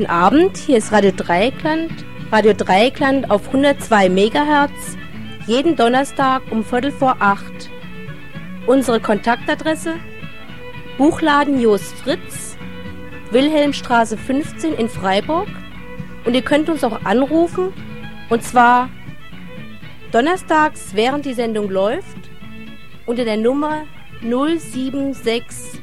guten Abend. Hier ist Radio Dreieckland. Radio Dreieckland auf 102 MHz. Jeden Donnerstag um Viertel vor acht. Unsere Kontaktadresse: Buchladen Jos Fritz, Wilhelmstraße 15 in Freiburg. Und ihr könnt uns auch anrufen. Und zwar donnerstags, während die Sendung läuft, unter der Nummer 0761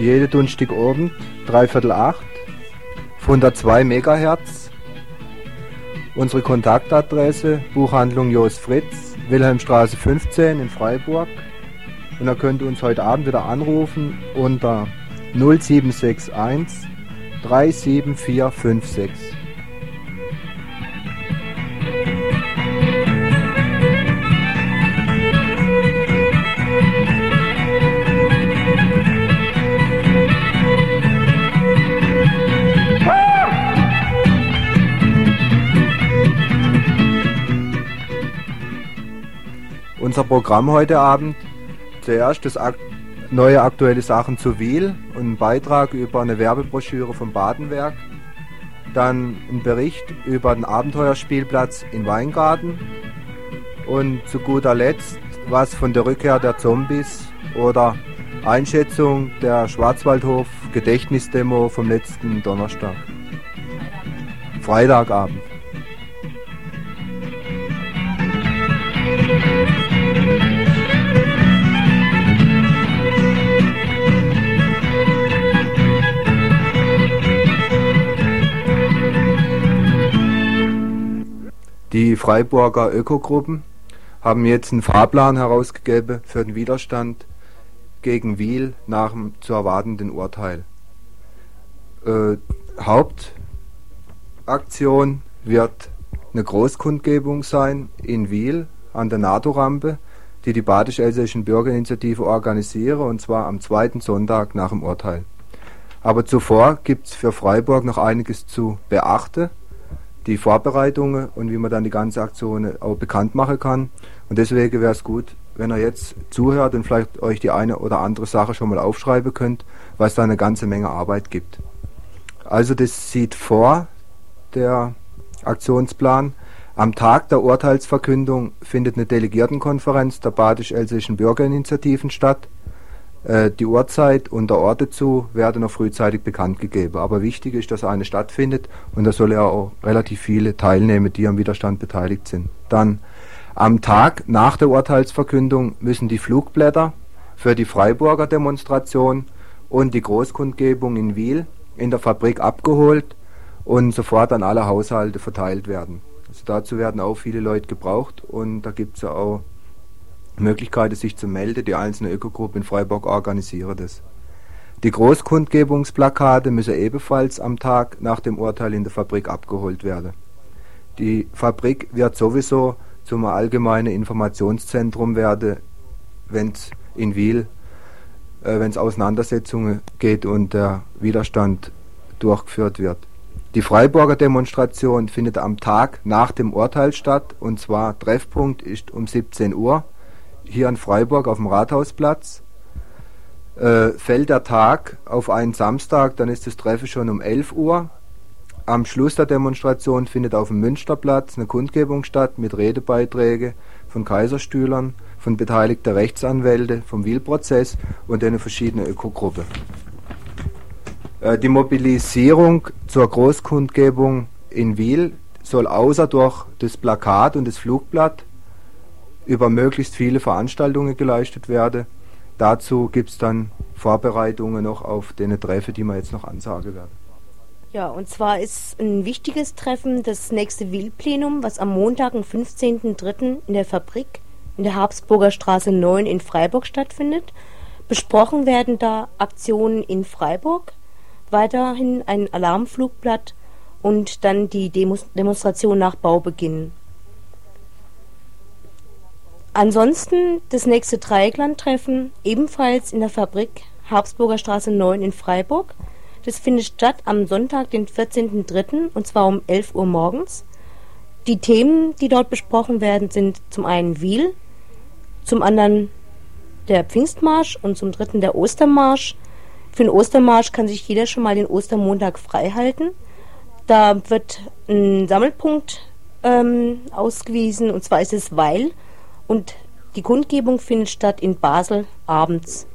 jede Donnerstagabend, dreiviertel acht, 102 Megahertz. Unsere Kontaktadresse, Buchhandlung Jos Fritz, Wilhelmstraße 15 in Freiburg. Und da könnt ihr uns heute Abend wieder anrufen unter 0761 37456. unser Programm heute Abend. Zuerst das Ak neue aktuelle Sachen zu Wiel und ein Beitrag über eine Werbebroschüre vom Badenwerk. Dann ein Bericht über den Abenteuerspielplatz in Weingarten. Und zu guter Letzt was von der Rückkehr der Zombies oder Einschätzung der Schwarzwaldhof Gedächtnisdemo vom letzten Donnerstag. Freitagabend. Die Freiburger Ökogruppen haben jetzt einen Fahrplan herausgegeben für den Widerstand gegen Wiel nach dem zu erwartenden Urteil. Äh, Hauptaktion wird eine Großkundgebung sein in Wiel an der NATO-Rampe, die die badisch-elsässischen Bürgerinitiative organisiere, und zwar am zweiten Sonntag nach dem Urteil. Aber zuvor gibt es für Freiburg noch einiges zu beachten die Vorbereitungen und wie man dann die ganze Aktion auch bekannt machen kann. Und deswegen wäre es gut, wenn ihr jetzt zuhört und vielleicht euch die eine oder andere Sache schon mal aufschreiben könnt, weil es da eine ganze Menge Arbeit gibt. Also das sieht vor, der Aktionsplan. Am Tag der Urteilsverkündung findet eine Delegiertenkonferenz der badisch-elsischen Bürgerinitiativen statt. Äh, die Uhrzeit und der Ort dazu werden noch frühzeitig bekannt gegeben. Aber wichtig ist, dass eine stattfindet und da soll ja auch relativ viele teilnehmen, die am Widerstand beteiligt sind. Dann am Tag nach der Urteilsverkündung müssen die Flugblätter für die Freiburger Demonstration und die Großkundgebung in Wiel in der Fabrik abgeholt und sofort an alle Haushalte verteilt werden. Also dazu werden auch viele Leute gebraucht und da gibt es ja auch Möglichkeit, sich zu melden. Die einzelne Ökogruppe in Freiburg organisieren das. Die Großkundgebungsplakate müssen ebenfalls am Tag nach dem Urteil in der Fabrik abgeholt werden. Die Fabrik wird sowieso zum allgemeinen Informationszentrum werden, wenn es in Wiel, äh, wenn es Auseinandersetzungen geht und der Widerstand durchgeführt wird. Die Freiburger Demonstration findet am Tag nach dem Urteil statt und zwar Treffpunkt ist um 17 Uhr hier in Freiburg auf dem Rathausplatz. Äh, fällt der Tag auf einen Samstag, dann ist das Treffen schon um 11 Uhr. Am Schluss der Demonstration findet auf dem Münsterplatz eine Kundgebung statt mit Redebeiträgen von Kaiserstühlern, von beteiligten Rechtsanwälten, vom Wiel-Prozess und den verschiedenen Ökogruppen. Äh, die Mobilisierung zur Großkundgebung in Wiel soll außer durch das Plakat und das Flugblatt über möglichst viele Veranstaltungen geleistet werde. Dazu gibt es dann Vorbereitungen noch auf den Treffen, die wir jetzt noch ansagen werden. Ja, und zwar ist ein wichtiges Treffen das nächste Wildplenum, was am Montag, den 15.03. in der Fabrik in der Habsburger Straße 9 in Freiburg stattfindet. Besprochen werden da Aktionen in Freiburg, weiterhin ein Alarmflugblatt und dann die Demonstration nach Baubeginn. Ansonsten das nächste Dreiecklandtreffen ebenfalls in der Fabrik Habsburger Straße 9 in Freiburg. Das findet statt am Sonntag, den 14.03. und zwar um 11 Uhr morgens. Die Themen, die dort besprochen werden, sind zum einen Wiel, zum anderen der Pfingstmarsch und zum dritten der Ostermarsch. Für den Ostermarsch kann sich jeder schon mal den Ostermontag frei halten. Da wird ein Sammelpunkt ähm, ausgewiesen und zwar ist es Weil und die Kundgebung findet statt in Basel abends.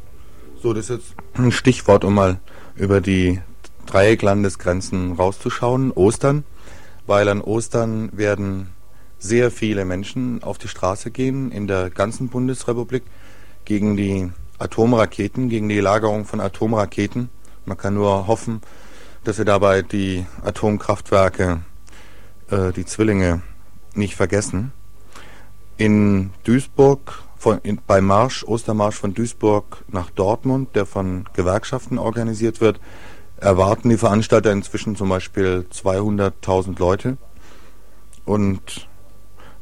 So, das ist jetzt ein Stichwort, um mal über die Dreiecklandesgrenzen rauszuschauen. Ostern, weil an Ostern werden sehr viele Menschen auf die Straße gehen in der ganzen Bundesrepublik gegen die Atomraketen, gegen die Lagerung von Atomraketen. Man kann nur hoffen, dass wir dabei die Atomkraftwerke, äh, die Zwillinge, nicht vergessen. In Duisburg, von, in, beim Marsch, Ostermarsch von Duisburg nach Dortmund, der von Gewerkschaften organisiert wird, erwarten die Veranstalter inzwischen zum Beispiel 200.000 Leute. Und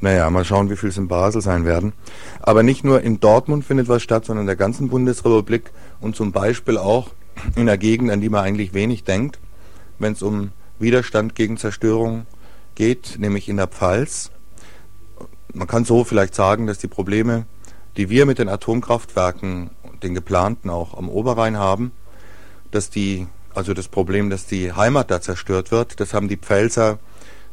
naja, mal schauen, wie viel es in Basel sein werden. Aber nicht nur in Dortmund findet was statt, sondern in der ganzen Bundesrepublik und zum Beispiel auch in der Gegend, an die man eigentlich wenig denkt, wenn es um Widerstand gegen Zerstörung geht, nämlich in der Pfalz. Man kann so vielleicht sagen, dass die Probleme, die wir mit den Atomkraftwerken, den geplanten auch am Oberrhein haben, dass die, also das Problem, dass die Heimat da zerstört wird, das haben die Pfälzer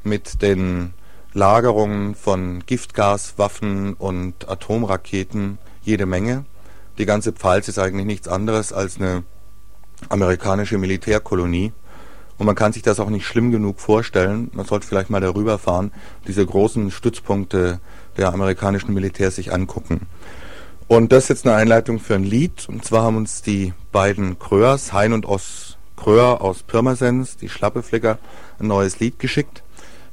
mit den Lagerungen von Giftgaswaffen und Atomraketen jede Menge. Die ganze Pfalz ist eigentlich nichts anderes als eine amerikanische Militärkolonie. Und man kann sich das auch nicht schlimm genug vorstellen. Man sollte vielleicht mal darüber fahren, diese großen Stützpunkte der amerikanischen Militär sich angucken. Und das ist jetzt eine Einleitung für ein Lied. Und zwar haben uns die beiden Kröers, Hein und Os Kröer aus Pirmasens, die Schlappeflicker, ein neues Lied geschickt.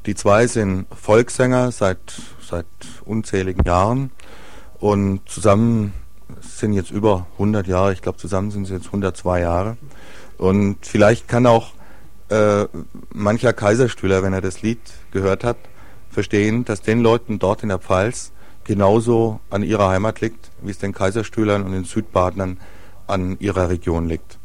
Die zwei sind Volkssänger seit, seit unzähligen Jahren und zusammen sind jetzt über 100 Jahre, ich glaube zusammen sind sie jetzt 102 Jahre. Und vielleicht kann auch äh, mancher Kaiserstühler, wenn er das Lied gehört hat, verstehen, dass den Leuten dort in der Pfalz genauso an ihrer Heimat liegt, wie es den Kaiserstühlern und den Südbadnern an ihrer Region liegt.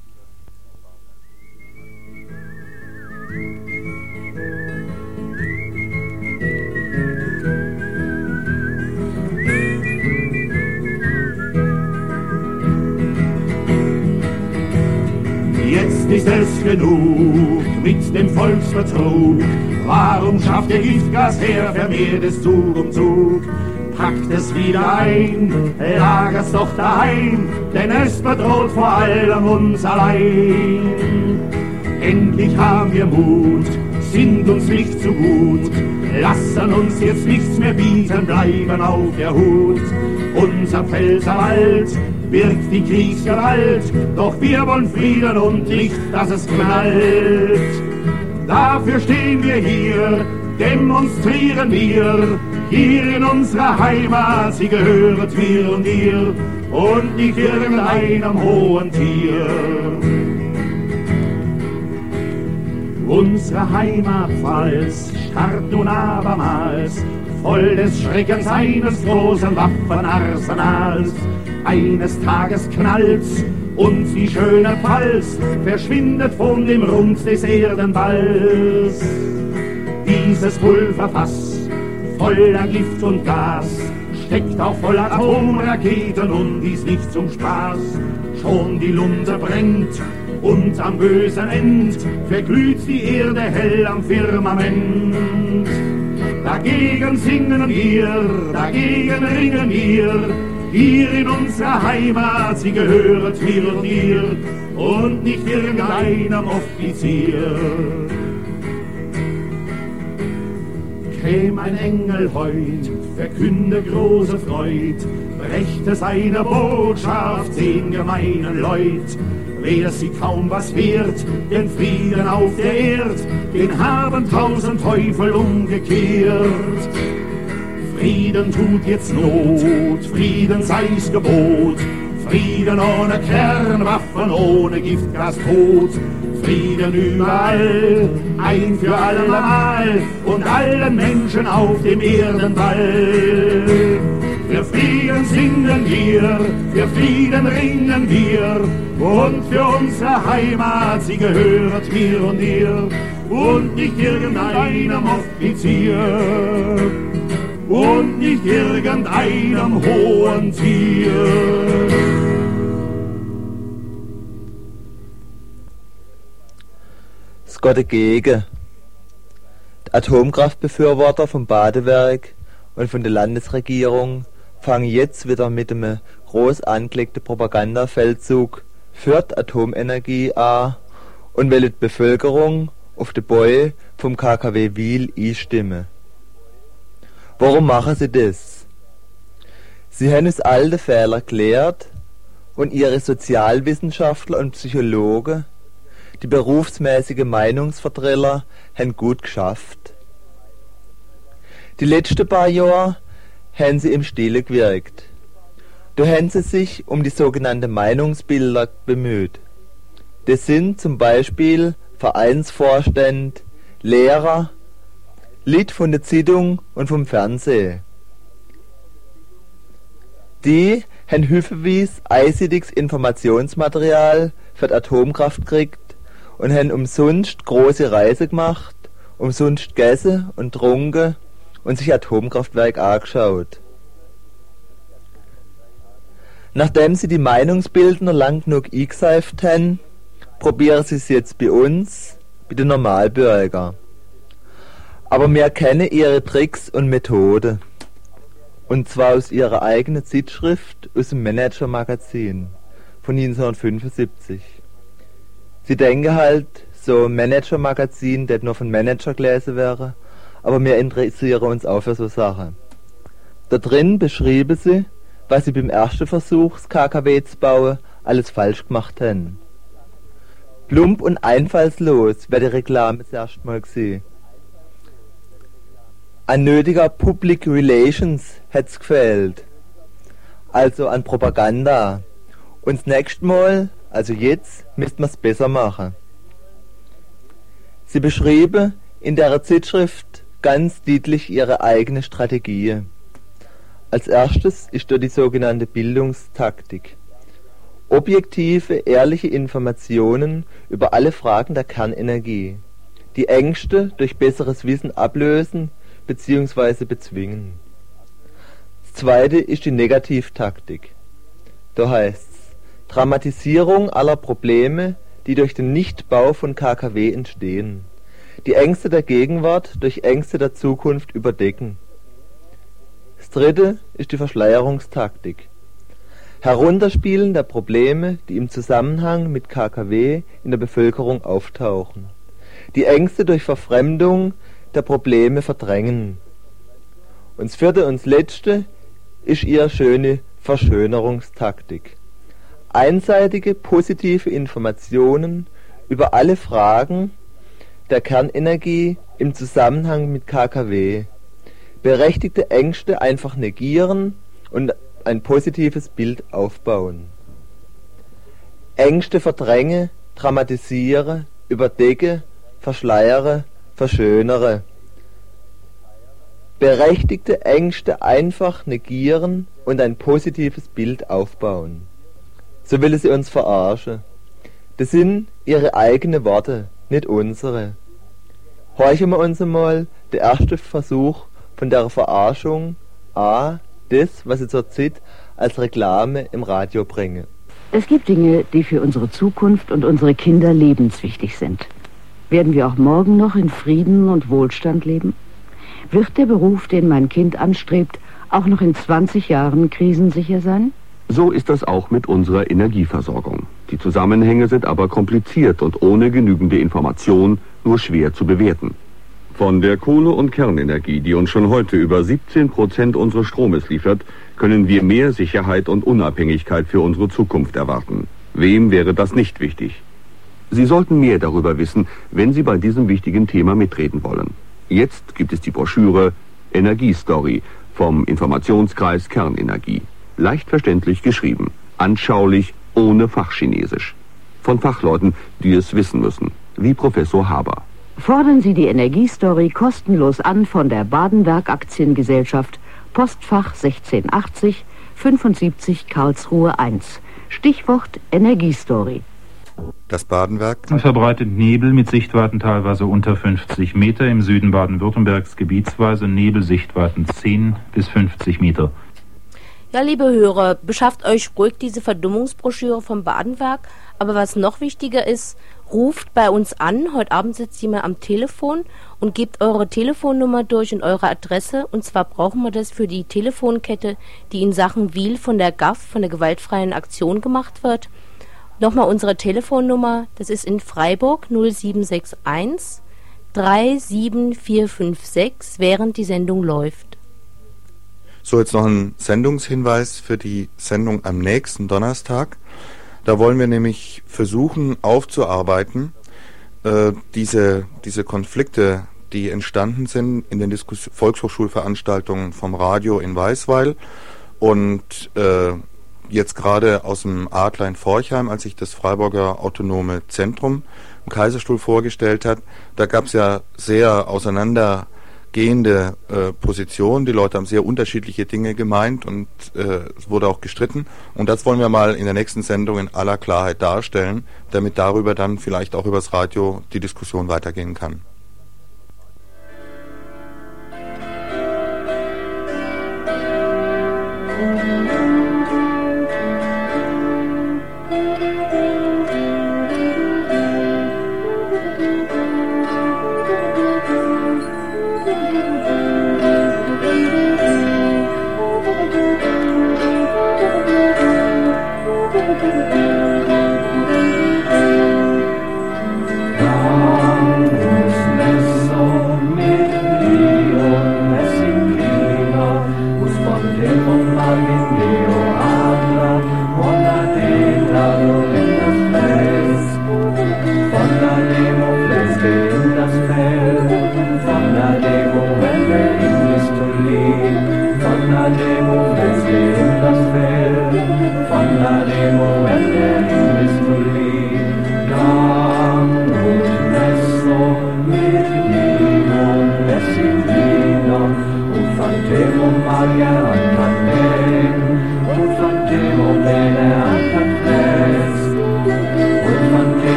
ist es genug mit dem Volksbetrug. Warum schafft der Giftgas her vermehrtes Zug um Zug? Packt es wieder ein, lagert's doch daheim, denn es bedroht vor allem uns allein. Endlich haben wir Mut, sind uns nicht zu gut, lassen uns jetzt nichts mehr bieten, bleiben auf der Hut. Unser Pfälzerwald birgt die Kriegsgewalt, doch wir wollen Frieden und nicht, dass es knallt. Dafür stehen wir hier, demonstrieren wir, hier in unserer Heimat, sie gehöret mir und dir und nicht irgendeinem hohen Tier. Unsere Heimat Pfalz starrt nun abermals, voll des Schreckens eines großen Waffenarsenals. Eines Tages knallt's und die schöne Pfalz verschwindet von dem Rund des Erdenballs. Dieses Pulverfass voller Gift und Gas steckt auch voller Atomraketen und dies nicht zum Spaß. Schon die Lunte brennt und am bösen End verglüht die Erde hell am Firmament. Dagegen singen wir, dagegen ringen wir, hier in unserer Heimat, sie gehöret mir und dir und nicht irgendeinem Offizier. Käm ein Engel heut, verkünde große Freud, brächte seine Botschaft den gemeinen Leut, wer sie kaum was wert, den Frieden auf der Erd, den haben tausend Teufel umgekehrt. Frieden tut jetzt Not, Frieden sei's Gebot, Frieden ohne Kernwaffen, ohne Giftgas tot, Frieden überall, ein für alle Mal. Und allen Menschen auf dem Erdenball. Für Frieden singen wir, für Frieden ringen wir und für unsere Heimat, sie gehört mir und dir. Und nicht irgendeinem Offizier und nicht irgendeinem hohen Tier. Dagegen. Die Atomkraftbefürworter vom Badewerk und von der Landesregierung fangen jetzt wieder mit einem groß angelegten Propagandafeldzug für die Atomenergie an und wollen die Bevölkerung auf den Bau vom KKW Wiel einstimmen. Warum machen sie das? Sie haben uns alte Fehler gelehrt und ihre Sozialwissenschaftler und Psychologen, die berufsmäßige Meinungsvertreter, haben gut geschafft. Die letzten paar Jahre haben sie im Stile gewirkt. Da haben sie sich um die sogenannten Meinungsbilder bemüht. Das sind zum Beispiel Vereinsvorstände, Lehrer, Lied von der Zeitung und vom Fernsehen. Die haben häufig einseitiges Informationsmaterial für die Atomkraft gekriegt und haben umsonst große Reise gemacht, umsonst gegessen und trunken und sich Atomkraftwerk angeschaut. Nachdem sie die Meinungsbildner lang genug eingeseift haben, probieren sie es jetzt bei uns, bei den Normalbürger. Aber wir kennen ihre Tricks und Methoden. Und zwar aus ihrer eigenen Zeitschrift, aus dem Manager-Magazin von 1975. Sie denken halt, so ein Manager-Magazin, das nur von Manager gelesen wäre, aber wir interessieren uns auch für so Sachen. Da drin beschrieben sie, was sie beim ersten Versuch, das KKW zu bauen, alles falsch gemacht haben. Plump und einfallslos wäre die Reklame das erste Mal gesehen. An nötiger Public Relations hätt's gefehlt. Also an Propaganda. Und das nächste Mal, also jetzt, müsste man's besser machen. Sie beschrieben in der Zeitschrift ganz deutlich ihre eigene Strategie. Als erstes ist da die sogenannte Bildungstaktik. Objektive, ehrliche Informationen über alle Fragen der Kernenergie. Die Ängste durch besseres Wissen ablösen bzw. bezwingen. Das zweite ist die Negativtaktik. Da heißt's Dramatisierung aller Probleme, die durch den Nichtbau von KKW entstehen. Die Ängste der Gegenwart durch Ängste der Zukunft überdecken. Das dritte ist die Verschleierungstaktik. Herunterspielen der Probleme, die im Zusammenhang mit KKW in der Bevölkerung auftauchen. Die Ängste durch Verfremdung der Probleme verdrängen. Und das vierte und das letzte ist ihre schöne Verschönerungstaktik. Einseitige positive Informationen über alle Fragen der Kernenergie im Zusammenhang mit KKW. Berechtigte Ängste einfach negieren und ein positives Bild aufbauen. Ängste verdränge, dramatisiere, überdecke, verschleiere, verschönere. Berechtigte Ängste einfach negieren und ein positives Bild aufbauen. So will sie uns verarschen. Das sind ihre eigenen Worte, nicht unsere. Horchen wir uns einmal der erste Versuch von der Verarschung A, das, was sie zurzeit als Reklame im Radio bringen. Es gibt Dinge, die für unsere Zukunft und unsere Kinder lebenswichtig sind. Werden wir auch morgen noch in Frieden und Wohlstand leben? Wird der Beruf, den mein Kind anstrebt, auch noch in 20 Jahren krisensicher sein? So ist das auch mit unserer Energieversorgung. Die Zusammenhänge sind aber kompliziert und ohne genügende Information nur schwer zu bewerten. Von der Kohle- und Kernenergie, die uns schon heute über 17 Prozent unseres Stromes liefert, können wir mehr Sicherheit und Unabhängigkeit für unsere Zukunft erwarten. Wem wäre das nicht wichtig? Sie sollten mehr darüber wissen, wenn Sie bei diesem wichtigen Thema mitreden wollen. Jetzt gibt es die Broschüre Energiestory vom Informationskreis Kernenergie. Leicht verständlich geschrieben, anschaulich, ohne Fachchinesisch. Von Fachleuten, die es wissen müssen, wie Professor Haber. Fordern Sie die Energiestory kostenlos an von der Badenwerk Aktiengesellschaft, Postfach 1680 75 Karlsruhe 1. Stichwort Energiestory. Das Badenwerk verbreitet Nebel mit Sichtweiten teilweise unter 50 Meter, im Süden Baden-Württembergs gebietsweise Nebelsichtweiten 10 bis 50 Meter. Ja, liebe Hörer, beschafft euch ruhig diese Verdummungsbroschüre vom Badenwerk. Aber was noch wichtiger ist, ruft bei uns an. Heute Abend sitzt jemand am Telefon und gebt eure Telefonnummer durch und eure Adresse. Und zwar brauchen wir das für die Telefonkette, die in Sachen Wiel von der GAF, von der gewaltfreien Aktion gemacht wird. Nochmal unsere Telefonnummer, das ist in Freiburg 0761 37456, während die Sendung läuft. So, jetzt noch ein Sendungshinweis für die Sendung am nächsten Donnerstag. Da wollen wir nämlich versuchen aufzuarbeiten, äh, diese, diese Konflikte, die entstanden sind in den Diskus Volkshochschulveranstaltungen vom Radio in Weißweil und äh, jetzt gerade aus dem Adler in Forchheim, als sich das Freiburger Autonome Zentrum im Kaiserstuhl vorgestellt hat, da gab es ja sehr auseinander gehende äh, Position. Die Leute haben sehr unterschiedliche Dinge gemeint und äh, es wurde auch gestritten. Und das wollen wir mal in der nächsten Sendung in aller Klarheit darstellen, damit darüber dann vielleicht auch übers Radio die Diskussion weitergehen kann.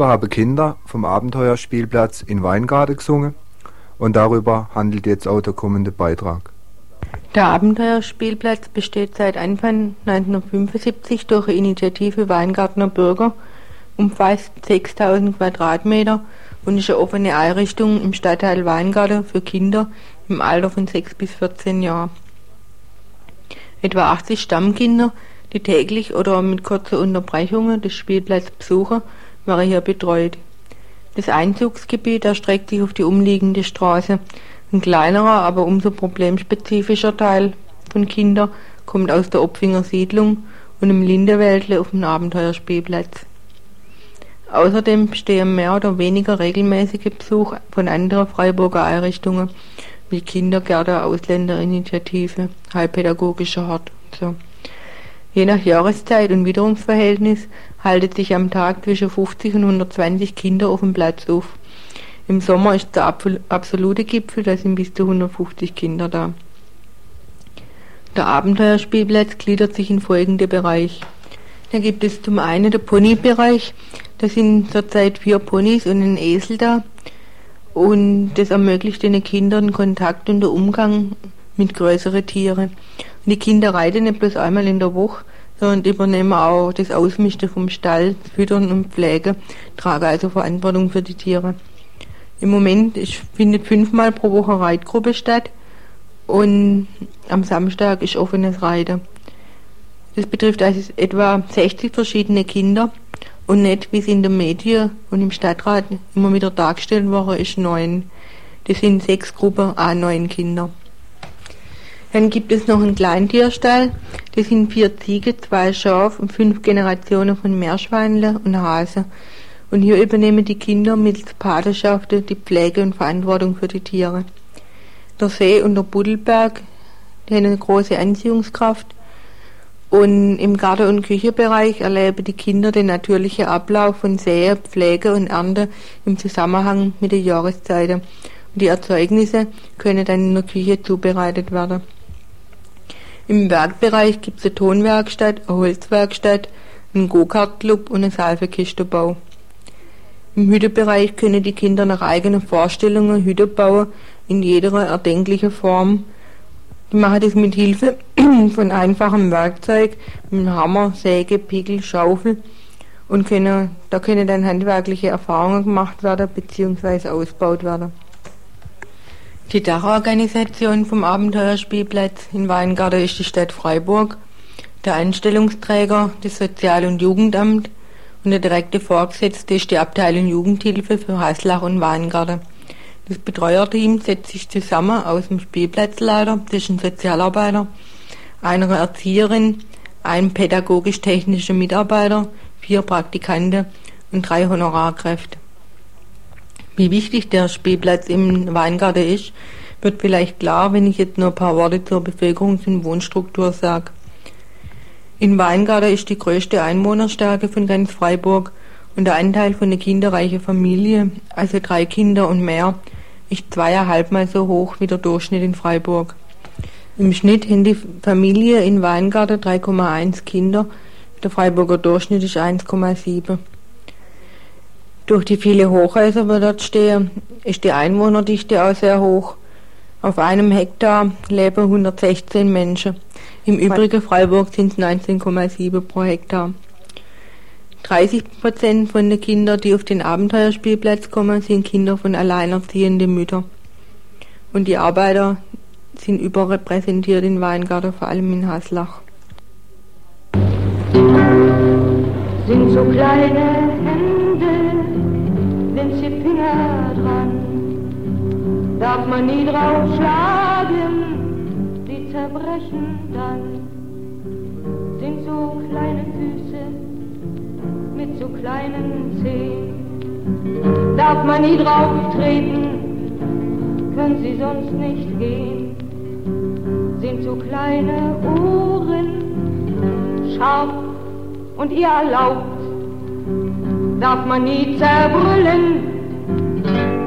Liedereber habe Kinder vom Abenteuerspielplatz in Weingarten gesungen und darüber handelt jetzt auch der kommende Beitrag. Der Abenteuerspielplatz besteht seit Anfang 1975 durch Initiative Weingartner Bürger, umfasst 6000 Quadratmeter und ist eine offene Einrichtung im Stadtteil Weingarten für Kinder im Alter von 6 bis 14 Jahren. Etwa 80 Stammkinder, die täglich oder mit kurzen Unterbrechungen des Spielplatzes besuchen, war hier betreut. Das Einzugsgebiet erstreckt sich auf die umliegende Straße. Ein kleinerer, aber umso problemspezifischer Teil von Kindern kommt aus der Opfinger Siedlung und im Lindewäldle auf dem Abenteuerspielplatz. Außerdem bestehen mehr oder weniger regelmäßige Besuch von anderen Freiburger Einrichtungen wie Kindergärten, Ausländerinitiative, Heilpädagogischer Hort. So. Je nach Jahreszeit und Witterungsverhältnis halten sich am Tag zwischen 50 und 120 Kinder auf dem Platz auf. Im Sommer ist der absolute Gipfel, da sind bis zu 150 Kinder da. Der Abenteuerspielplatz gliedert sich in folgende Bereiche. Da gibt es zum einen den Ponybereich, da sind zurzeit vier Ponys und ein Esel da. Und das ermöglicht den Kindern Kontakt und den Umgang mit größeren Tieren. Die Kinder reiten nicht bloß einmal in der Woche, sondern übernehmen auch das Ausmisten vom Stall, Füttern und Pflege, tragen also Verantwortung für die Tiere. Im Moment findet fünfmal pro Woche Reitgruppe statt und am Samstag ist offenes Reiten. Das betrifft also etwa 60 verschiedene Kinder und nicht, wie es in den Medien und im Stadtrat immer wieder dargestellt worden ist, neun. Das sind sechs Gruppen, a neun Kinder. Dann gibt es noch einen Kleintierstall. Das sind vier Ziege, zwei Schafe und fünf Generationen von Meerschweinle und Hase. Und hier übernehmen die Kinder mit Patenschaften die Pflege und Verantwortung für die Tiere. Der See und der Buddelberg, die haben eine große Anziehungskraft und im Garten- und Küchenbereich erleben die Kinder den natürlichen Ablauf von Säen, Pflege und Ernte im Zusammenhang mit den Jahreszeiten. Und die Erzeugnisse können dann in der Küche zubereitet werden. Im Werkbereich gibt es eine Tonwerkstatt, eine Holzwerkstatt, einen Go-Kart-Club und einen Salvekistenbau. Im Hütebereich können die Kinder nach eigenen Vorstellungen Hüte bauen, in jeder erdenklichen Form, die machen das mit Hilfe von einfachem Werkzeug, mit Hammer, Säge, Pickel, Schaufel und können, da können dann handwerkliche Erfahrungen gemacht werden bzw. ausgebaut werden. Die Dachorganisation vom Abenteuerspielplatz in Weingarten ist die Stadt Freiburg, der Einstellungsträger das Sozial- und Jugendamt und der direkte Vorgesetzte ist die Abteilung Jugendhilfe für Haslach und Weingarten. Das Betreuerteam setzt sich zusammen aus dem Spielplatzleiter, das ist ein Sozialarbeiter, einer Erzieherin, einem pädagogisch-technischen Mitarbeiter, vier Praktikanten und drei Honorarkräfte. Wie wichtig der Spielplatz im Weingarten ist, wird vielleicht klar, wenn ich jetzt nur ein paar Worte zur Bevölkerungs- und Wohnstruktur sage. In Weingarten ist die größte Einwohnerstärke von ganz Freiburg und der Anteil von der kinderreichen Familie, also drei Kinder und mehr, ist zweieinhalbmal so hoch wie der Durchschnitt in Freiburg. Im Schnitt haben die Familie in Weingarten 3,1 Kinder, der Freiburger Durchschnitt ist 1,7. Durch die viele Hochhäuser, die dort stehen, ist die Einwohnerdichte auch sehr hoch. Auf einem Hektar leben 116 Menschen. Im übrigen Freiburg sind es 19,7 pro Hektar. 30 Prozent von den Kindern, die auf den Abenteuerspielplatz kommen, sind Kinder von alleinerziehenden Müttern. Und die Arbeiter sind überrepräsentiert in Weingarten, vor allem in Haslach. Sind so kleine Finger dran, darf man nie drauf schlagen, sie zerbrechen dann. Sind so kleine Füße, mit so kleinen Zehen. Darf man nie drauf treten, können sie sonst nicht gehen. Sind so kleine Ohren, scharf und ihr erlaubt. Darf man nie zerbrüllen,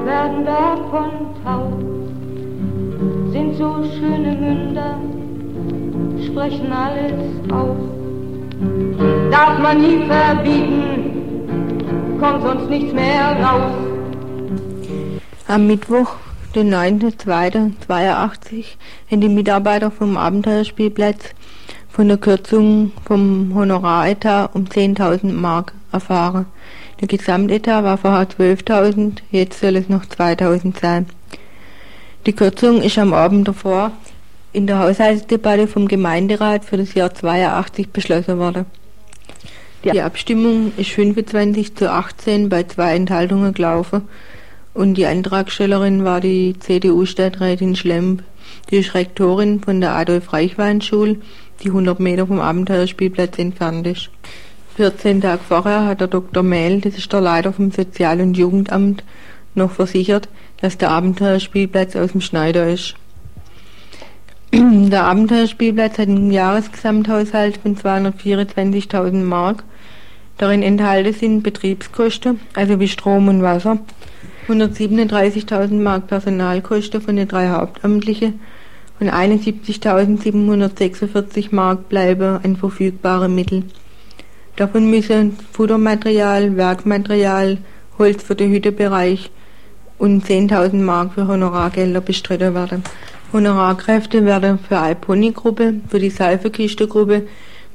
werden davon taub. Sind so schöne Münder, sprechen alles auf darf man nie verbieten, kommt sonst nichts mehr raus. Am Mittwoch, den 9.2.82, haben die Mitarbeiter vom Abenteuerspielplatz von der Kürzung vom Honoraretat um 10.000 Mark erfahren. Der Gesamtetat war vorher 12.000, jetzt soll es noch 2.000 sein. Die Kürzung ist am Abend davor in der Haushaltsdebatte vom Gemeinderat für das Jahr 82 beschlossen worden. Die Abstimmung ist 25 zu 18 bei zwei Enthaltungen gelaufen und die Antragstellerin war die CDU-Stadträtin Schlemp. Die ist Rektorin von der Adolf-Reichwein-Schule die 100 Meter vom Abenteuerspielplatz entfernt ist. 14 Tage vorher hat der Dr. Mehl, das ist der Leiter vom Sozial- und Jugendamt, noch versichert, dass der Abenteuerspielplatz aus dem Schneider ist. Der Abenteuerspielplatz hat einen Jahresgesamthaushalt von 224.000 Mark. Darin enthalten sind Betriebskosten, also wie Strom und Wasser, 137.000 Mark Personalkosten von den drei Hauptamtlichen und 71.746 Mark bleiben an verfügbare Mittel. Davon müssen Futtermaterial, Werkmaterial, Holz für den Hüttebereich und 10.000 Mark für Honorargelder bestritten werden. Honorarkräfte werden für Alponi-Gruppe, für die Seifekiste-Gruppe,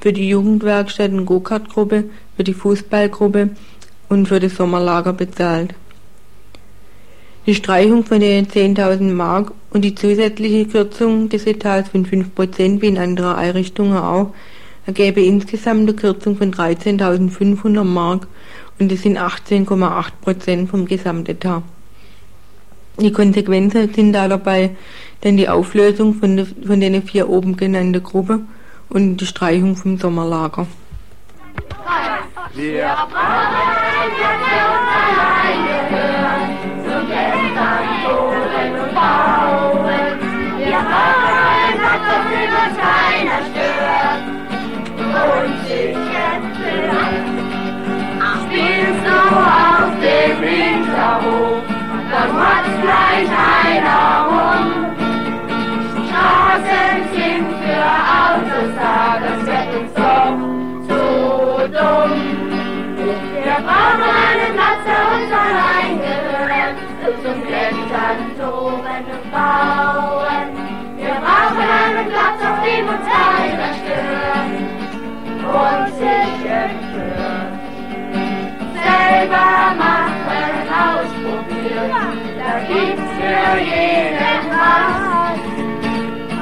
für die Jugendwerkstatt und Go-Kart-Gruppe, für die Fußballgruppe und für das Sommerlager bezahlt. Die Streichung von den 10.000 Mark und die zusätzliche Kürzung des Etats von 5% wie in anderen Einrichtungen auch ergäbe insgesamt eine Kürzung von 13.500 Mark und das sind 18,8% vom Gesamtetat. Die Konsequenzen sind da dabei dann die Auflösung von, de, von den vier oben genannten Gruppen und die Streichung vom Sommerlager. Wir brauchen jetzt. Und sich empört. Spielst du auf dem Hinterhof, dann macht's gleich einer rum. Straßen sind für Autos da, das wird uns doch zu dumm. Wir brauchen einen Platz, der uns allein gehört, zum Klettern, Toren und. Wir brauchen einen Platz, auf dem uns keiner stört und sich empört. Selber machen, ausprobieren, da gibt's für jeden was.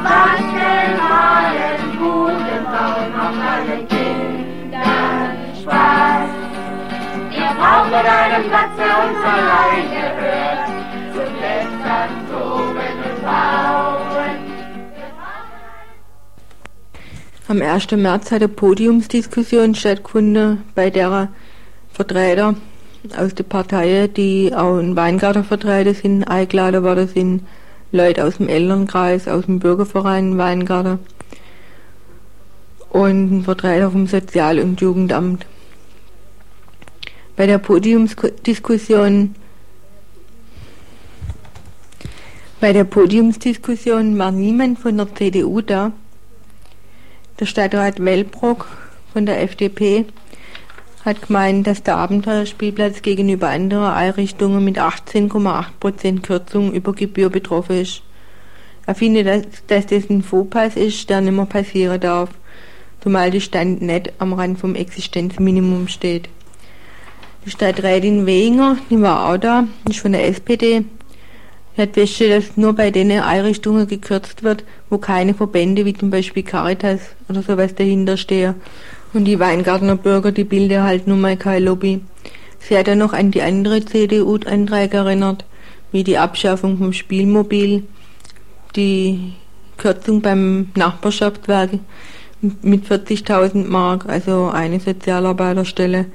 Was denn allen guten Bauen macht allen Kindern Spaß. Wir brauchen einen Platz, der uns allein gehört, zum Klettern, Toben und Bauen. Am 1. März hat eine Podiumsdiskussion stattgefunden, bei der Vertreter aus den Parteien, die auch in Weingarten vertreten sind, eingeladen worden sind, Leute aus dem Elternkreis, aus dem Bürgerverein Weingarten und ein Vertreter vom Sozial- und Jugendamt. Bei der Podiumsdiskussion bei der Podiumsdiskussion war niemand von der CDU da. Der Stadtrat Wellbrock von der FDP hat gemeint, dass der Abenteuerspielplatz gegenüber anderen Einrichtungen mit 18,8% Kürzung über Gebühr betroffen ist. Er findet, dass, dass das ein Fauxpas ist, der nicht mehr passieren darf, zumal der Stand nicht am Rand vom Existenzminimum steht. Die Stadträtin Wehinger, die war auch da, ist von der SPD, die hat festgestellt, dass nur bei den Einrichtungen gekürzt wird, wo keine Verbände wie zum Beispiel Caritas oder sowas dahinter stehen. Und die Weingartner Bürger, die bilden halt nun mal keine Lobby. Sie hat ja noch an die andere CDU-Anträge erinnert, wie die Abschaffung vom Spielmobil, die Kürzung beim Nachbarschaftswerk mit 40.000 Mark, also eine Sozialarbeiterstelle.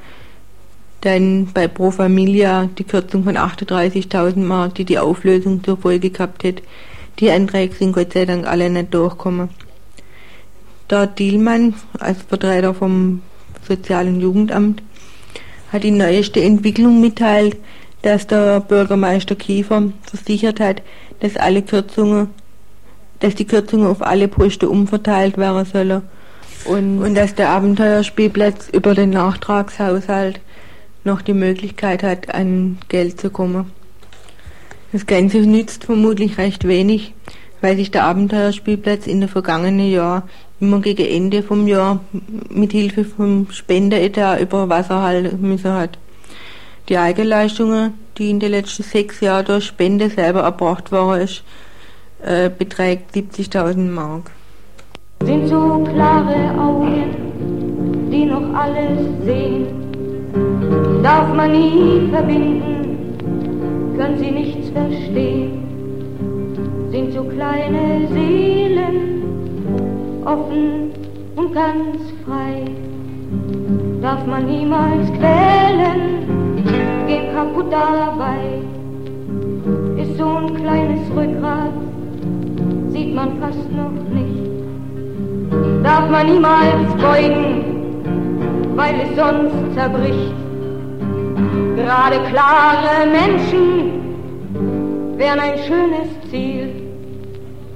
Dann bei Pro Familia die Kürzung von 38.000 Mark, die die Auflösung zur Folge gehabt hat. Die Anträge sind Gott sei Dank alle nicht durchgekommen. Der Dielmann als Vertreter vom Sozialen Jugendamt hat die neueste Entwicklung mitteilt, dass der Bürgermeister Kiefer versichert hat, dass alle Kürzungen, dass die Kürzungen auf alle Posten umverteilt werden sollen und, und dass der Abenteuerspielplatz über den Nachtragshaushalt noch die Möglichkeit hat, an Geld zu kommen. Das Ganze nützt vermutlich recht wenig, weil sich der Abenteuerspielplatz in den vergangenen Jahren immer gegen Ende vom Jahr mit Hilfe vom Spenderetat über Wasser halten müssen hat. Die Eigenleistungen, die in den letzten sechs Jahren durch Spende selber erbracht worden ist, äh, beträgt 70.000 Mark. Sind so klare Augen, die noch alles sehen, darf man nie verbinden, können sie nichts verstehen. Sind so kleine Seelen, offen und ganz frei. Darf man niemals quälen, geht kaputt dabei. Ist so ein kleines Rückgrat, sieht man fast noch nicht. Darf man niemals beugen, weil es sonst zerbricht. Gerade klare Menschen wären ein schönes Ziel.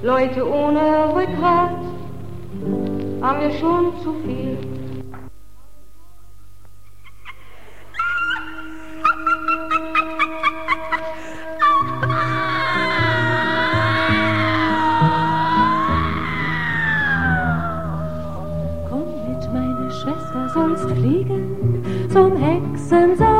Leute ohne Rückgrat haben wir schon zu viel. Komm mit, meine Schwester, sollst fliegen, zum Hexensabbat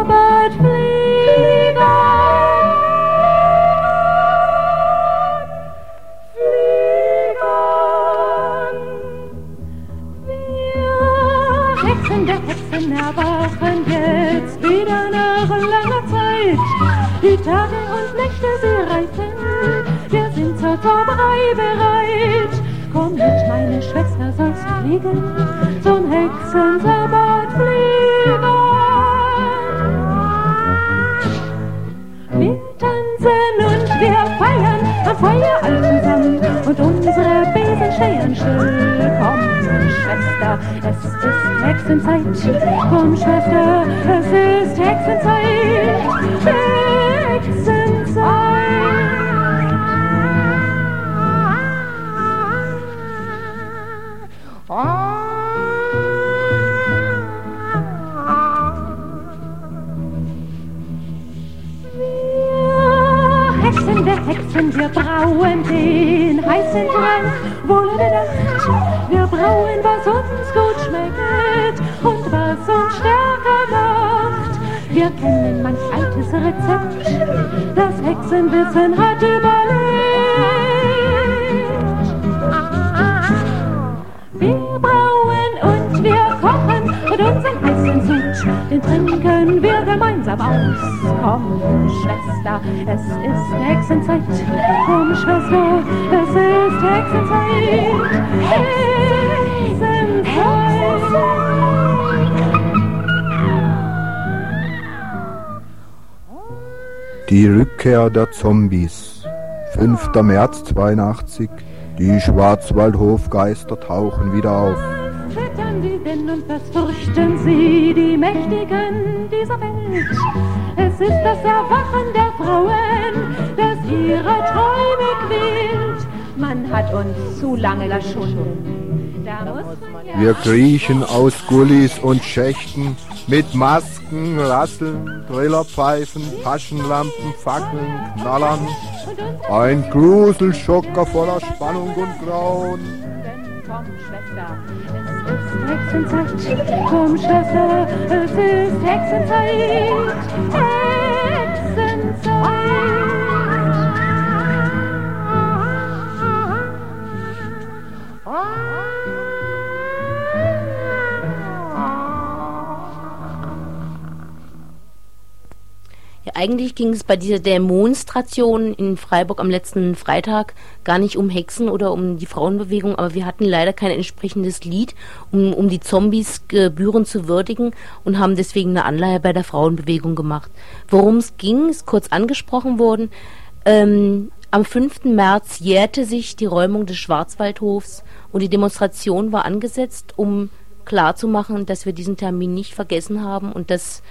Schwester, sollst fliegen, zum Hexensabbat fliegen. Am Feuer all zusammen und unsere Besen stehen still. Komm, Schwester, es ist Hexenzeit. Komm, Schwester, es ist Hexenzeit. Wir Hexen wir brauen den heißen Trank wohl Nacht. Wir brauen, was uns gut schmeckt und was uns stärker macht. Wir kennen manch altes Rezept, das Hexenwissen hat überlebt. Und unseren heißen Sud, den trinken wir gemeinsam aus. Komm, Schwester, es ist Hexenzeit. Komm, Schwester, es ist Hexenzeit. Die Rückkehr der Zombies. 5. März 82. Die Schwarzwaldhofgeister tauchen wieder auf. Füttern sie denn und was fürchten sie, die Mächtigen dieser Welt? Es ist das Erwachen der Frauen, das ihre Träume quält. Man hat uns zu lange geschunden. Ja Wir kriechen aus Gullis und Schächten mit Masken, Rasseln, Trillerpfeifen, Taschenlampen, Fackeln, Knallern. Ein Gruselschocker voller Spannung und Grauen. Hexenzeit. Komm, Schwester, es ist Hexenzeit. Ja, eigentlich ging es bei dieser Demonstration in Freiburg am letzten Freitag gar nicht um Hexen oder um die Frauenbewegung, aber wir hatten leider kein entsprechendes Lied, um, um die Zombies gebührend zu würdigen und haben deswegen eine Anleihe bei der Frauenbewegung gemacht. Worum es ging, ist kurz angesprochen worden. Ähm, am 5. März jährte sich die Räumung des Schwarzwaldhofs und die Demonstration war angesetzt, um klarzumachen, dass wir diesen Termin nicht vergessen haben und dass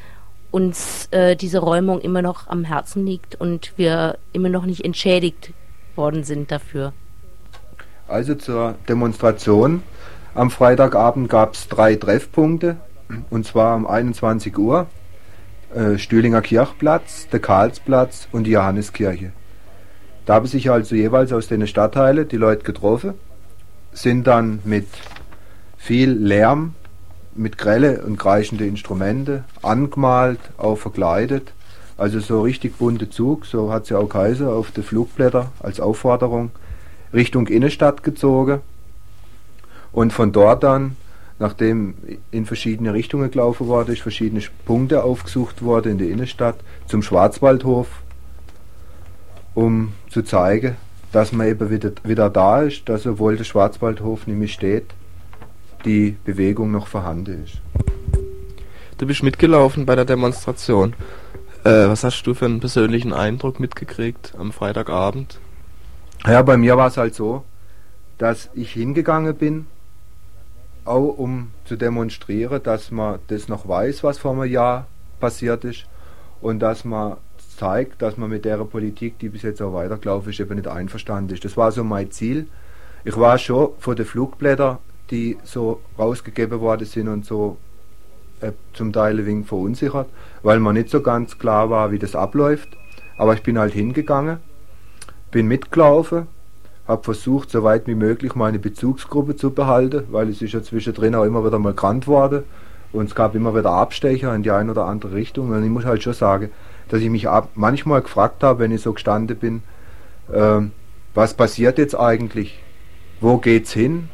uns äh, diese Räumung immer noch am Herzen liegt und wir immer noch nicht entschädigt worden sind dafür. Also zur Demonstration. Am Freitagabend gab es drei Treffpunkte, und zwar um 21 Uhr. Äh, Stühlinger Kirchplatz, der Karlsplatz und die Johanneskirche. Da haben sich also jeweils aus den Stadtteilen die Leute getroffen, sind dann mit viel Lärm, mit grelle und kreischende Instrumente, angemalt, auch verkleidet. Also so richtig bunte Zug, so hat sie auch geheißen, auf die Flugblätter als Aufforderung, Richtung Innenstadt gezogen. Und von dort dann, nachdem in verschiedene Richtungen gelaufen wurde, ist verschiedene Punkte aufgesucht worden in der Innenstadt, zum Schwarzwaldhof, um zu zeigen, dass man eben wieder, wieder da ist, dass obwohl der Schwarzwaldhof mehr steht, die Bewegung noch vorhanden ist. Du bist mitgelaufen bei der Demonstration. Äh, was hast du für einen persönlichen Eindruck mitgekriegt am Freitagabend? Ja, bei mir war es halt so, dass ich hingegangen bin, auch um zu demonstrieren, dass man das noch weiß, was vor einem Jahr passiert ist und dass man zeigt, dass man mit der Politik, die bis jetzt auch weitergelaufen ist, eben nicht einverstanden ist. Das war so mein Ziel. Ich war schon von den Flugblättern, die so rausgegeben worden sind und so äh, zum Teil ein wenig verunsichert, weil man nicht so ganz klar war, wie das abläuft. Aber ich bin halt hingegangen, bin mitgelaufen, habe versucht, so weit wie möglich meine Bezugsgruppe zu behalten, weil es ist ja zwischendrin auch immer wieder mal krank worden und es gab immer wieder Abstecher in die eine oder andere Richtung. Und ich muss halt schon sagen, dass ich mich ab, manchmal gefragt habe, wenn ich so gestanden bin, äh, was passiert jetzt eigentlich? Wo geht's hin?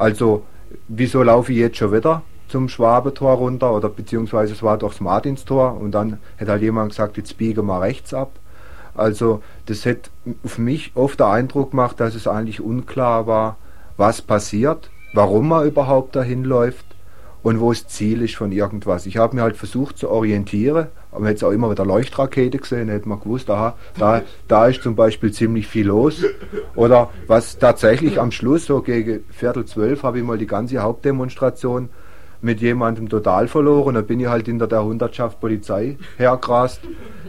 Also, wieso laufe ich jetzt schon wieder zum Schwabentor runter oder beziehungsweise es war durchs Martinstor und dann hätte halt jemand gesagt, jetzt biege mal rechts ab. Also das hätte auf mich oft der Eindruck gemacht, dass es eigentlich unklar war, was passiert, warum man überhaupt dahin läuft und wo das Ziel ist von irgendwas. Ich habe mir halt versucht zu orientieren, aber jetzt auch immer wieder Leuchtrakete gesehen, hätte man gewusst, aha, da, da ist zum Beispiel ziemlich viel los. Oder was tatsächlich am Schluss, so gegen Viertel zwölf, habe ich mal die ganze Hauptdemonstration mit jemandem total verloren. Da bin ich halt hinter der Hundertschaft Polizei hergrast,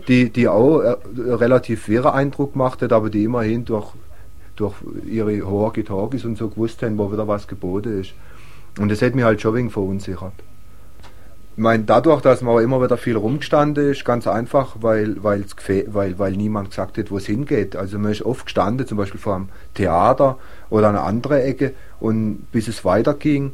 die, die auch äh, relativ wirre Eindruck machte, aber die immerhin durch, durch ihre hohe Talkies und so gewusst haben, wo wieder was geboten ist. Und das hat mich halt schon wegen verunsichert. Ich meine, dadurch, dass man auch immer wieder viel rumgestanden ist, ganz einfach, weil, weil, weil niemand gesagt hat, wo es hingeht. Also man ist oft gestanden, zum Beispiel vor einem Theater oder einer anderen Ecke, und bis es weiterging.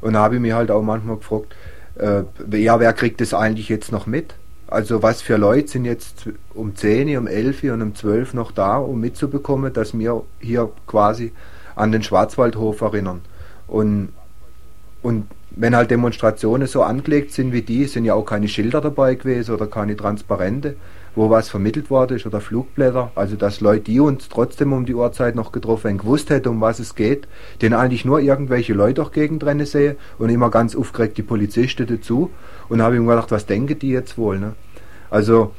Und da habe ich mich halt auch manchmal gefragt, äh, ja, wer kriegt das eigentlich jetzt noch mit? Also was für Leute sind jetzt um 10, um 11 und um 12 noch da, um mitzubekommen, dass wir hier quasi an den Schwarzwaldhof erinnern. Und und wenn halt Demonstrationen so angelegt sind wie die, sind ja auch keine Schilder dabei gewesen oder keine Transparente, wo was vermittelt worden ist oder Flugblätter. Also dass Leute, die uns trotzdem um die Uhrzeit noch getroffen haben, gewusst hätten, um was es geht, den eigentlich nur irgendwelche Leute durch Gegend sehen und immer ganz aufgeregt die Polizisten dazu. Und habe ich mir gedacht, was denken die jetzt wohl? Ne? Also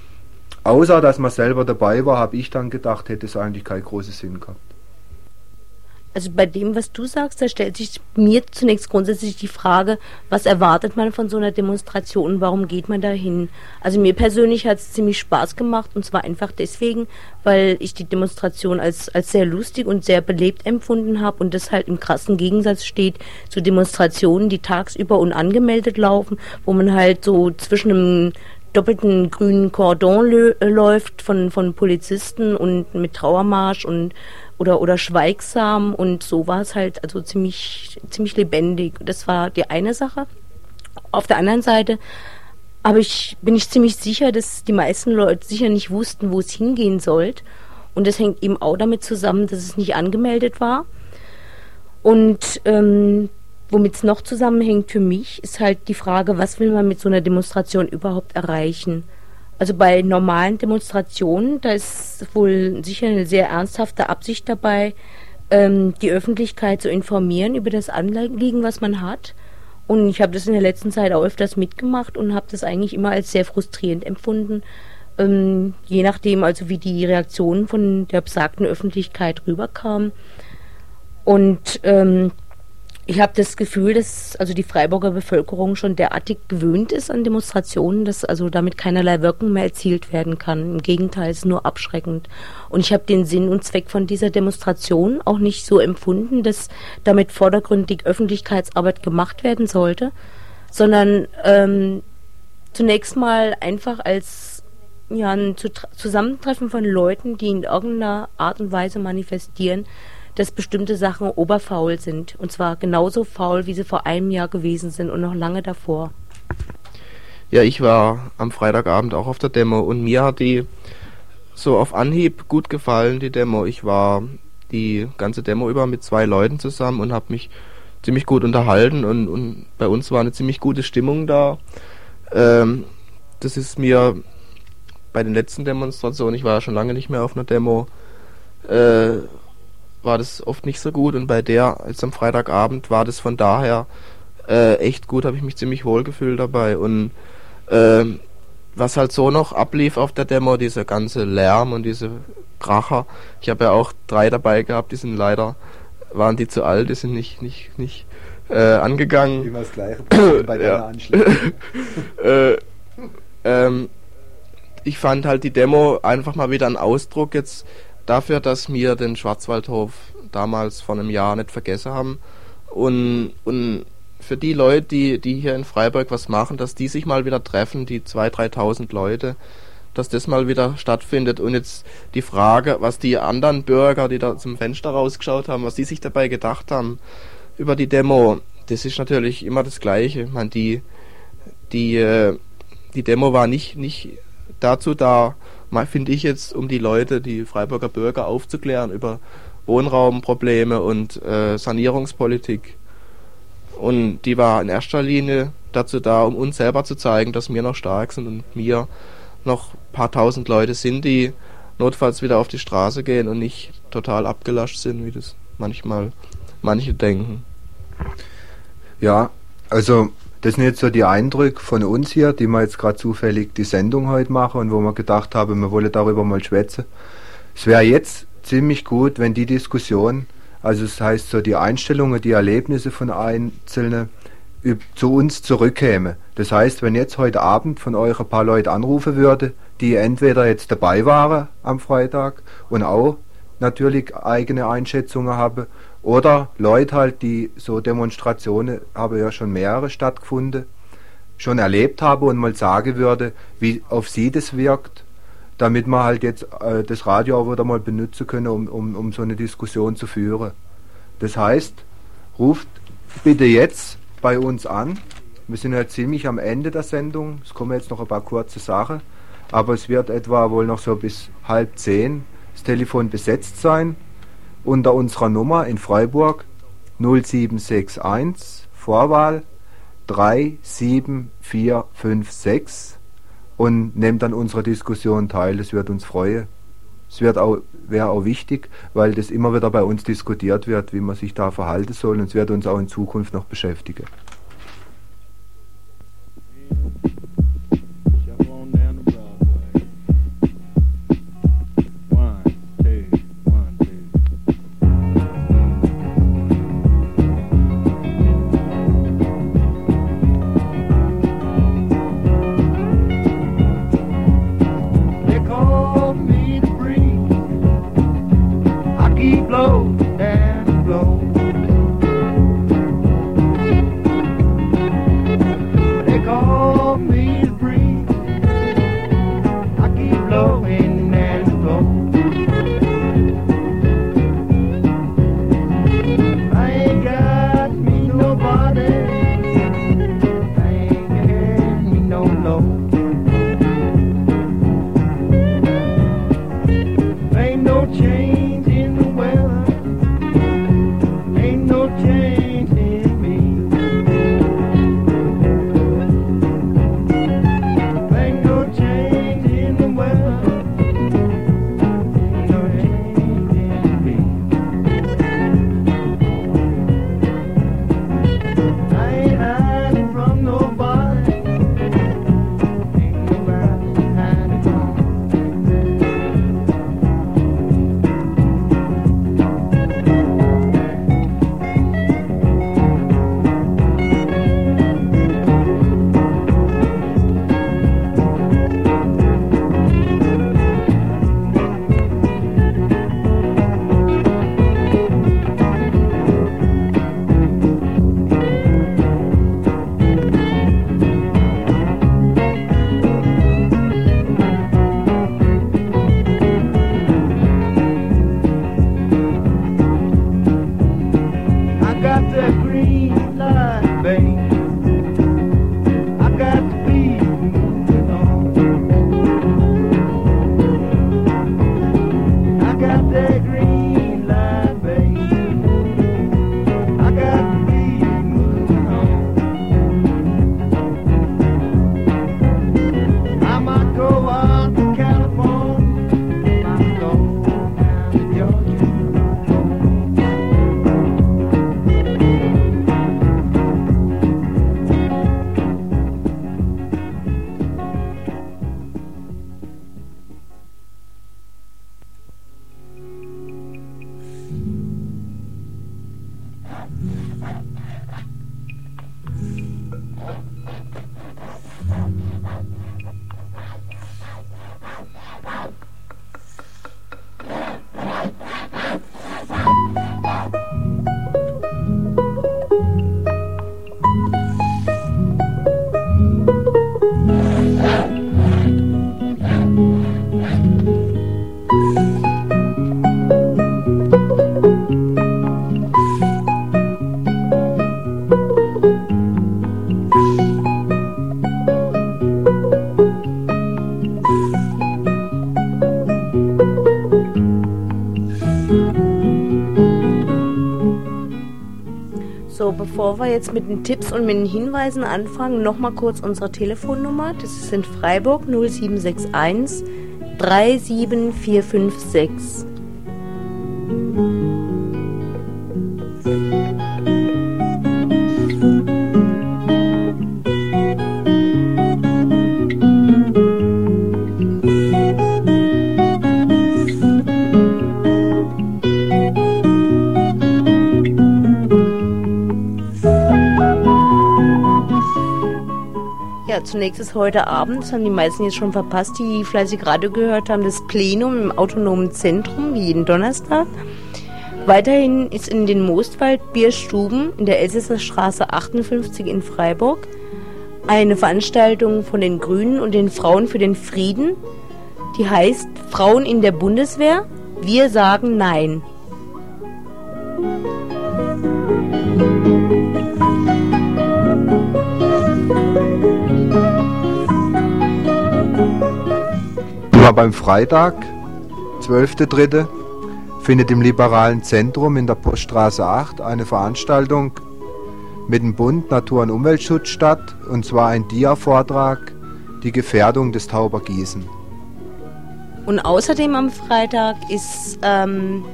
außer dass man selber dabei war, habe ich dann gedacht, hätte es eigentlich keinen großen Sinn gehabt. Also bei dem, was du sagst, da stellt sich mir zunächst grundsätzlich die Frage, was erwartet man von so einer Demonstration warum geht man da hin? Also mir persönlich hat es ziemlich Spaß gemacht und zwar einfach deswegen, weil ich die Demonstration als, als sehr lustig und sehr belebt empfunden habe und das halt im krassen Gegensatz steht zu Demonstrationen, die tagsüber unangemeldet laufen, wo man halt so zwischen einem doppelten grünen Cordon läuft von, von Polizisten und mit Trauermarsch und oder, oder schweigsam und so war es halt also ziemlich, ziemlich lebendig. Das war die eine Sache. Auf der anderen Seite aber ich, bin ich ziemlich sicher, dass die meisten Leute sicher nicht wussten, wo es hingehen sollte. Und das hängt eben auch damit zusammen, dass es nicht angemeldet war. Und ähm, womit es noch zusammenhängt für mich, ist halt die Frage, was will man mit so einer Demonstration überhaupt erreichen? Also bei normalen Demonstrationen, da ist wohl sicher eine sehr ernsthafte Absicht dabei, ähm, die Öffentlichkeit zu informieren über das Anliegen, was man hat. Und ich habe das in der letzten Zeit auch öfters mitgemacht und habe das eigentlich immer als sehr frustrierend empfunden, ähm, je nachdem also wie die Reaktionen von der besagten Öffentlichkeit rüberkamen. Und ähm, ich habe das Gefühl, dass also die Freiburger Bevölkerung schon derartig gewöhnt ist an Demonstrationen, dass also damit keinerlei Wirkung mehr erzielt werden kann. Im Gegenteil, es ist nur abschreckend. Und ich habe den Sinn und Zweck von dieser Demonstration auch nicht so empfunden, dass damit vordergründig Öffentlichkeitsarbeit gemacht werden sollte, sondern ähm, zunächst mal einfach als ja, ein Zusammentreffen von Leuten, die in irgendeiner Art und Weise manifestieren, dass bestimmte Sachen oberfaul sind. Und zwar genauso faul, wie sie vor einem Jahr gewesen sind und noch lange davor. Ja, ich war am Freitagabend auch auf der Demo und mir hat die so auf Anhieb gut gefallen, die Demo. Ich war die ganze Demo über mit zwei Leuten zusammen und habe mich ziemlich gut unterhalten und, und bei uns war eine ziemlich gute Stimmung da. Ähm, das ist mir bei den letzten Demonstrationen, ich war ja schon lange nicht mehr auf einer Demo, äh, war das oft nicht so gut und bei der jetzt am Freitagabend war das von daher äh, echt gut, habe ich mich ziemlich wohl gefühlt dabei und ähm, was halt so noch ablief auf der Demo, dieser ganze Lärm und diese Kracher. Ich habe ja auch drei dabei gehabt, die sind leider, waren die zu alt, die sind nicht, nicht, nicht äh, angegangen. Immer das gleiche bei Ja. deiner Anschläge. äh, ähm, ich fand halt die Demo einfach mal wieder ein Ausdruck jetzt dafür, dass wir den Schwarzwaldhof damals vor einem Jahr nicht vergessen haben. Und, und für die Leute, die, die hier in Freiburg was machen, dass die sich mal wieder treffen, die 2.000, 3.000 Leute, dass das mal wieder stattfindet. Und jetzt die Frage, was die anderen Bürger, die da zum Fenster rausgeschaut haben, was die sich dabei gedacht haben über die Demo, das ist natürlich immer das Gleiche. Ich meine, die, die, äh, die Demo war nicht, nicht dazu da, finde ich jetzt, um die Leute, die Freiburger Bürger aufzuklären über Wohnraumprobleme und äh, Sanierungspolitik. Und die war in erster Linie dazu da, um uns selber zu zeigen, dass wir noch stark sind und wir noch ein paar tausend Leute sind, die notfalls wieder auf die Straße gehen und nicht total abgelascht sind, wie das manchmal manche denken. Ja, also das sind jetzt so die Eindrücke von uns hier, die wir jetzt gerade zufällig die Sendung heute machen und wo wir gedacht haben, wir wollen darüber mal schwätzen. Es wäre jetzt ziemlich gut, wenn die Diskussion, also das heißt so die Einstellungen, die Erlebnisse von Einzelnen zu uns zurückkäme. Das heißt, wenn jetzt heute Abend von euch ein paar Leute anrufen würde, die entweder jetzt dabei waren am Freitag und auch natürlich eigene Einschätzungen haben oder Leute halt, die so Demonstrationen haben ja schon mehrere stattgefunden, schon erlebt haben und mal sagen würde, wie auf sie das wirkt, damit wir halt jetzt äh, das Radio auch wieder mal benutzen können, um, um, um so eine Diskussion zu führen. Das heißt, ruft bitte jetzt bei uns an. Wir sind ja ziemlich am Ende der Sendung. Es kommen jetzt noch ein paar kurze Sachen. Aber es wird etwa wohl noch so bis halb zehn das Telefon besetzt sein. Unter unserer Nummer in Freiburg 0761 Vorwahl 37456 und nehmt an unserer Diskussion teil. Das wird uns freuen. Es auch, wäre auch wichtig, weil das immer wieder bei uns diskutiert wird, wie man sich da verhalten soll und es wird uns auch in Zukunft noch beschäftigen. blow. degree. Bevor wir jetzt mit den Tipps und mit den Hinweisen anfangen, nochmal kurz unsere Telefonnummer. Das ist in Freiburg 0761 37456. zunächst ist heute Abend, das haben die meisten jetzt schon verpasst, die fleißig Radio gehört haben, das Plenum im Autonomen Zentrum, wie jeden Donnerstag. Weiterhin ist in den Moostwald Bierstuben in der Elsässer Straße 58 in Freiburg eine Veranstaltung von den Grünen und den Frauen für den Frieden, die heißt Frauen in der Bundeswehr, wir sagen Nein. Immer beim Freitag, 12.3., findet im Liberalen Zentrum in der Poststraße 8 eine Veranstaltung mit dem Bund Natur- und Umweltschutz statt, und zwar ein Dia-Vortrag, die Gefährdung des Taubergießen. Und außerdem am Freitag ist ähm,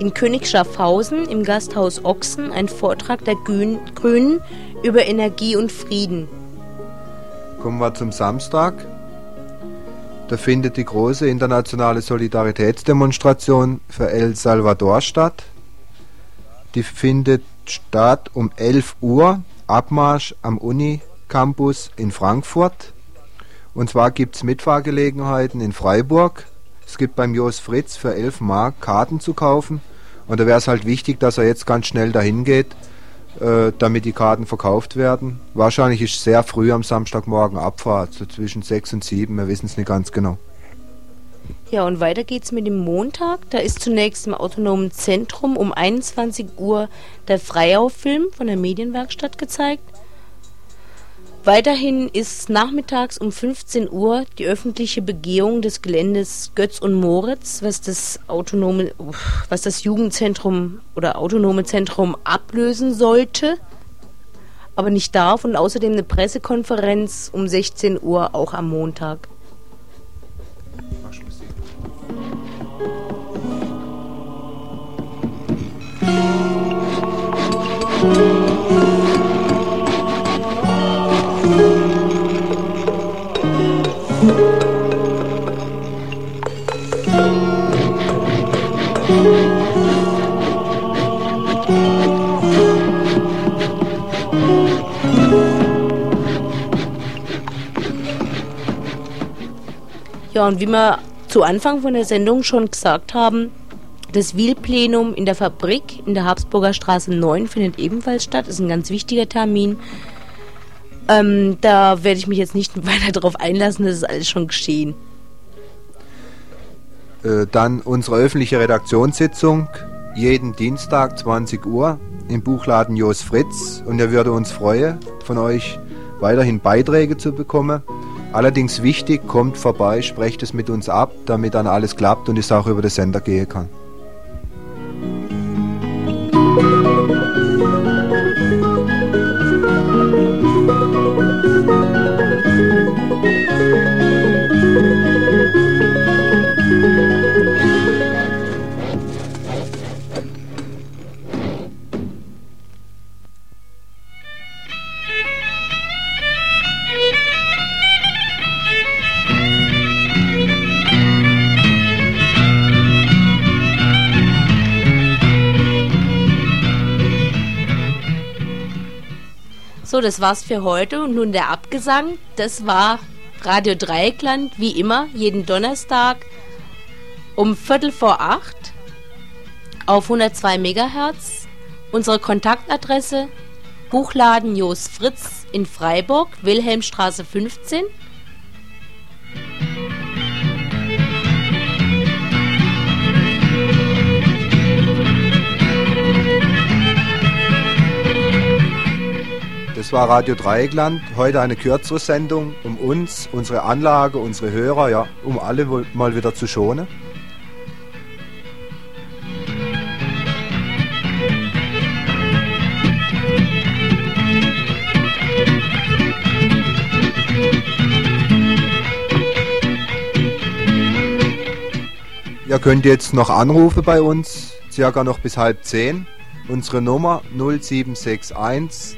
in König Schaffhausen im Gasthaus Ochsen ein Vortrag der Grün Grünen über Energie und Frieden. Kommen wir zum Samstag. Da findet die große internationale Solidaritätsdemonstration für El Salvador statt. Die findet statt um 11 Uhr, Abmarsch am Uni-Campus in Frankfurt. Und zwar gibt es Mitfahrgelegenheiten in Freiburg. Es gibt beim Jos Fritz für 11 Mark Karten zu kaufen. Und da wäre es halt wichtig, dass er jetzt ganz schnell dahin geht, äh, damit die Karten verkauft werden. Wahrscheinlich ist sehr früh am Samstagmorgen Abfahrt, so zwischen 6 und 7, wir wissen es nicht ganz genau. Ja, und weiter geht's mit dem Montag. Da ist zunächst im Autonomen Zentrum um 21 Uhr der Freiau-Film von der Medienwerkstatt gezeigt. Weiterhin ist nachmittags um 15 Uhr die öffentliche Begehung des Geländes Götz und Moritz, was das autonome, was das Jugendzentrum oder autonome Zentrum ablösen sollte, aber nicht darf und außerdem eine Pressekonferenz um 16 Uhr auch am Montag. Ja, und wie wir zu Anfang von der Sendung schon gesagt haben, das Wielplenum in der Fabrik in der Habsburger Straße 9 findet ebenfalls statt. Ist ein ganz wichtiger Termin. Ähm, da werde ich mich jetzt nicht weiter darauf einlassen, das ist alles schon geschehen. Äh, dann unsere öffentliche Redaktionssitzung jeden Dienstag 20 Uhr im Buchladen Jos Fritz und er würde uns freuen, von euch weiterhin Beiträge zu bekommen. Allerdings wichtig, kommt vorbei, sprecht es mit uns ab, damit dann alles klappt und es auch über den Sender gehen kann. Das war's für heute und nun der Abgesang. Das war Radio Dreieckland, wie immer, jeden Donnerstag um Viertel vor acht auf 102 Megahertz. Unsere Kontaktadresse Buchladen Jos Fritz in Freiburg, Wilhelmstraße 15. Das war Radio Dreieckland. Heute eine kürzere Sendung, um uns, unsere Anlage, unsere Hörer, ja, um alle mal wieder zu schonen. Ihr könnt jetzt noch anrufen bei uns, circa noch bis halb zehn. Unsere Nummer 0761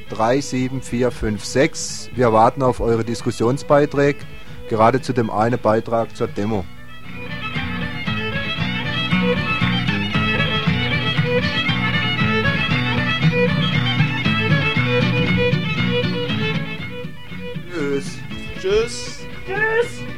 37456. Wir warten auf eure Diskussionsbeiträge, gerade zu dem einen Beitrag zur Demo. Tschüss. Tschüss. Tschüss.